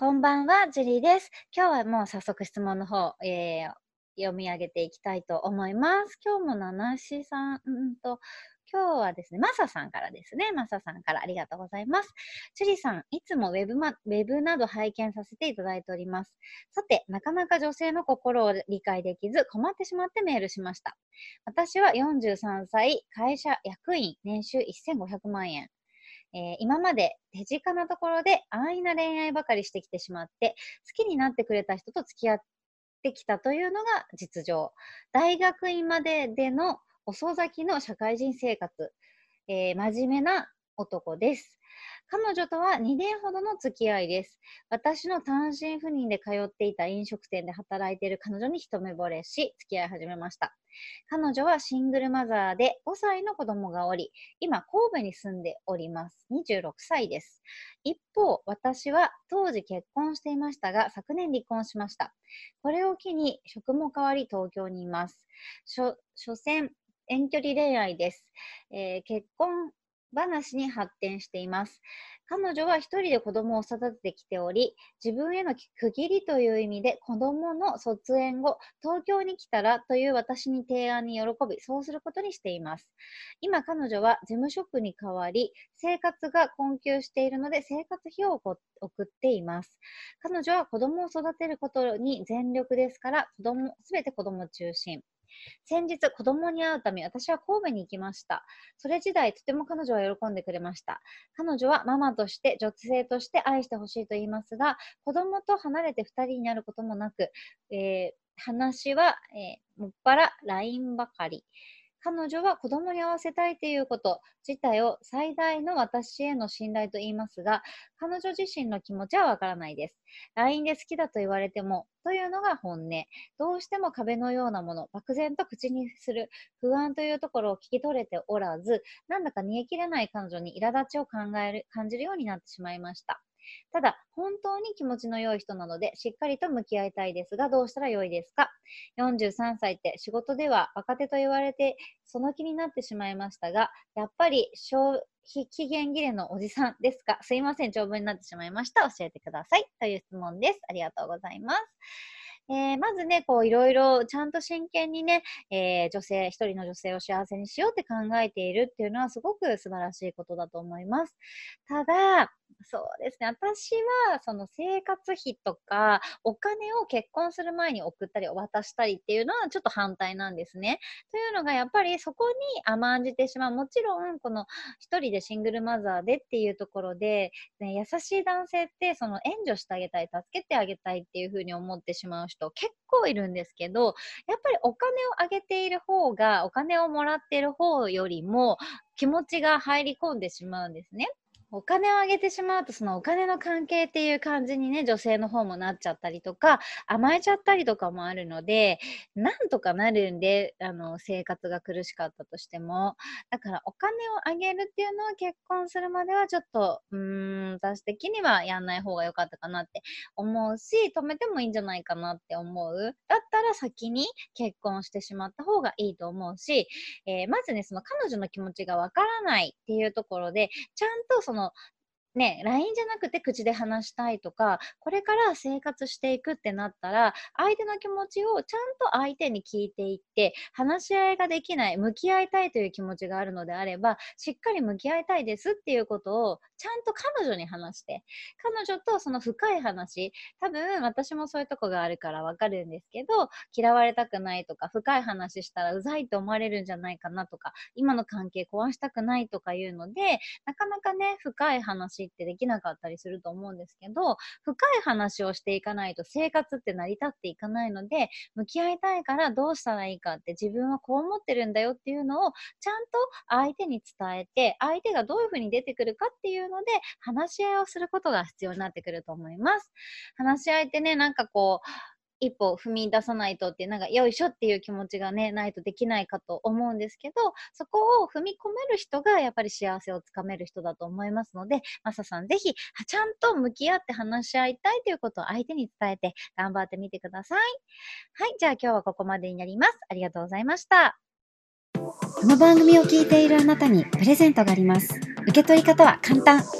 こんばんは、ジュリーです。今日はもう早速質問の方、えー、読み上げていきたいと思います。今日も七しさん、うんと、今日はですね、マサさんからですね。マサさんからありがとうございます。ジュリさん、いつもウェブ,、ま、ウェブなど拝見させていただいております。さて、なかなか女性の心を理解できず困ってしまってメールしました。私は43歳、会社役員、年収1500万円。えー、今まで手近なところで安易な恋愛ばかりしてきてしまって、好きになってくれた人と付き合ってきたというのが実情。大学院まででの遅咲きの社会人生活、えー、真面目な男です。彼女とは2年ほどの付き合いです。私の単身赴任で通っていた飲食店で働いている彼女に一目惚れし、付き合い始めました。彼女はシングルマザーで5歳の子供がおり、今神戸に住んでおります。26歳です。一方、私は当時結婚していましたが、昨年離婚しました。これを機に職も変わり東京にいます。所詮、遠距離恋愛です。えー、結婚話に発展しています。彼女は一人で子供を育ててきており、自分への区切りという意味で子供の卒園後、東京に来たらという私に提案に喜び、そうすることにしています。今彼女は事務職に代わり、生活が困窮しているので生活費を送っています。彼女は子供を育てることに全力ですから、子供、すべて子供中心。先日、子供に会うため、私は神戸に行きました。それ時代、とても彼女は喜んでくれました。彼女はママとして、女性として愛してほしいと言いますが、子供と離れて2人になることもなく、えー、話は、えー、もっぱら LINE ばかり。彼女は子供に会わせたいということ自体を最大の私への信頼と言いますが、彼女自身の気持ちはわからないです。LINE で好きだと言われても、というのが本音。どうしても壁のようなもの、漠然と口にする不安というところを聞き取れておらず、なんだか煮え切れない彼女に苛立ちを考える、感じるようになってしまいました。ただ、本当に気持ちの良い人なので、しっかりと向き合いたいですが、どうしたら良いですか ?43 歳って仕事では若手と言われて、その気になってしまいましたが、やっぱり消費期限切れのおじさんですか？すいません、長文になってしまいました。教えてください。という質問です。ありがとうございます。えー、まずね、こういろいろちゃんと真剣にね、えー、女性、一人の女性を幸せにしようって考えているっていうのはすごく素晴らしいことだと思います。ただ、そうですね。私は、その生活費とか、お金を結婚する前に送ったり、渡したりっていうのはちょっと反対なんですね。というのが、やっぱりそこに甘んじてしまう。もちろん、この一人でシングルマザーでっていうところで、ね、優しい男性って、その援助してあげたい、助けてあげたいっていうふうに思ってしまう人結構いるんですけど、やっぱりお金をあげている方が、お金をもらっている方よりも気持ちが入り込んでしまうんですね。お金をあげてしまうと、そのお金の関係っていう感じにね、女性の方もなっちゃったりとか、甘えちゃったりとかもあるので、なんとかなるんで、あの、生活が苦しかったとしても。だからお金をあげるっていうのは結婚するまではちょっと、うーん、私的にはやんない方が良かったかなって思うし、止めてもいいんじゃないかなって思う。だったら先に結婚してしまった方がいいと思うし、えー、まずね、その彼女の気持ちがわからないっていうところで、ちゃんとそののね、LINE じゃなくて口で話したいとか、これから生活していくってなったら、相手の気持ちをちゃんと相手に聞いていって、話し合いができない、向き合いたいという気持ちがあるのであれば、しっかり向き合いたいですっていうことを、ちゃんと彼女に話して、彼女とその深い話、多分私もそういうとこがあるからわかるんですけど、嫌われたくないとか、深い話したらうざいと思われるんじゃないかなとか、今の関係壊したくないとかいうので、なかなかね、深い話話ってできなかったりすると思うんですけど、深い話をしていかないと生活って成り立っていかないので、向き合いたいからどうしたらいいかって自分はこう思ってるんだよっていうのをちゃんと相手に伝えて、相手がどういうふうに出てくるかっていうので、話し合いをすることが必要になってくると思います。話し合いってね、なんかこう、一歩踏み出さないとって、なんか、よいしょっていう気持ちがね、ないとできないかと思うんですけど、そこを踏み込める人が、やっぱり幸せをつかめる人だと思いますので、マサさんぜひ、ちゃんと向き合って話し合いたいということを相手に伝えて、頑張ってみてください。はい、じゃあ今日はここまでになります。ありがとうございました。この番組を聞いているあなたにプレゼントがあります。受け取り方は簡単。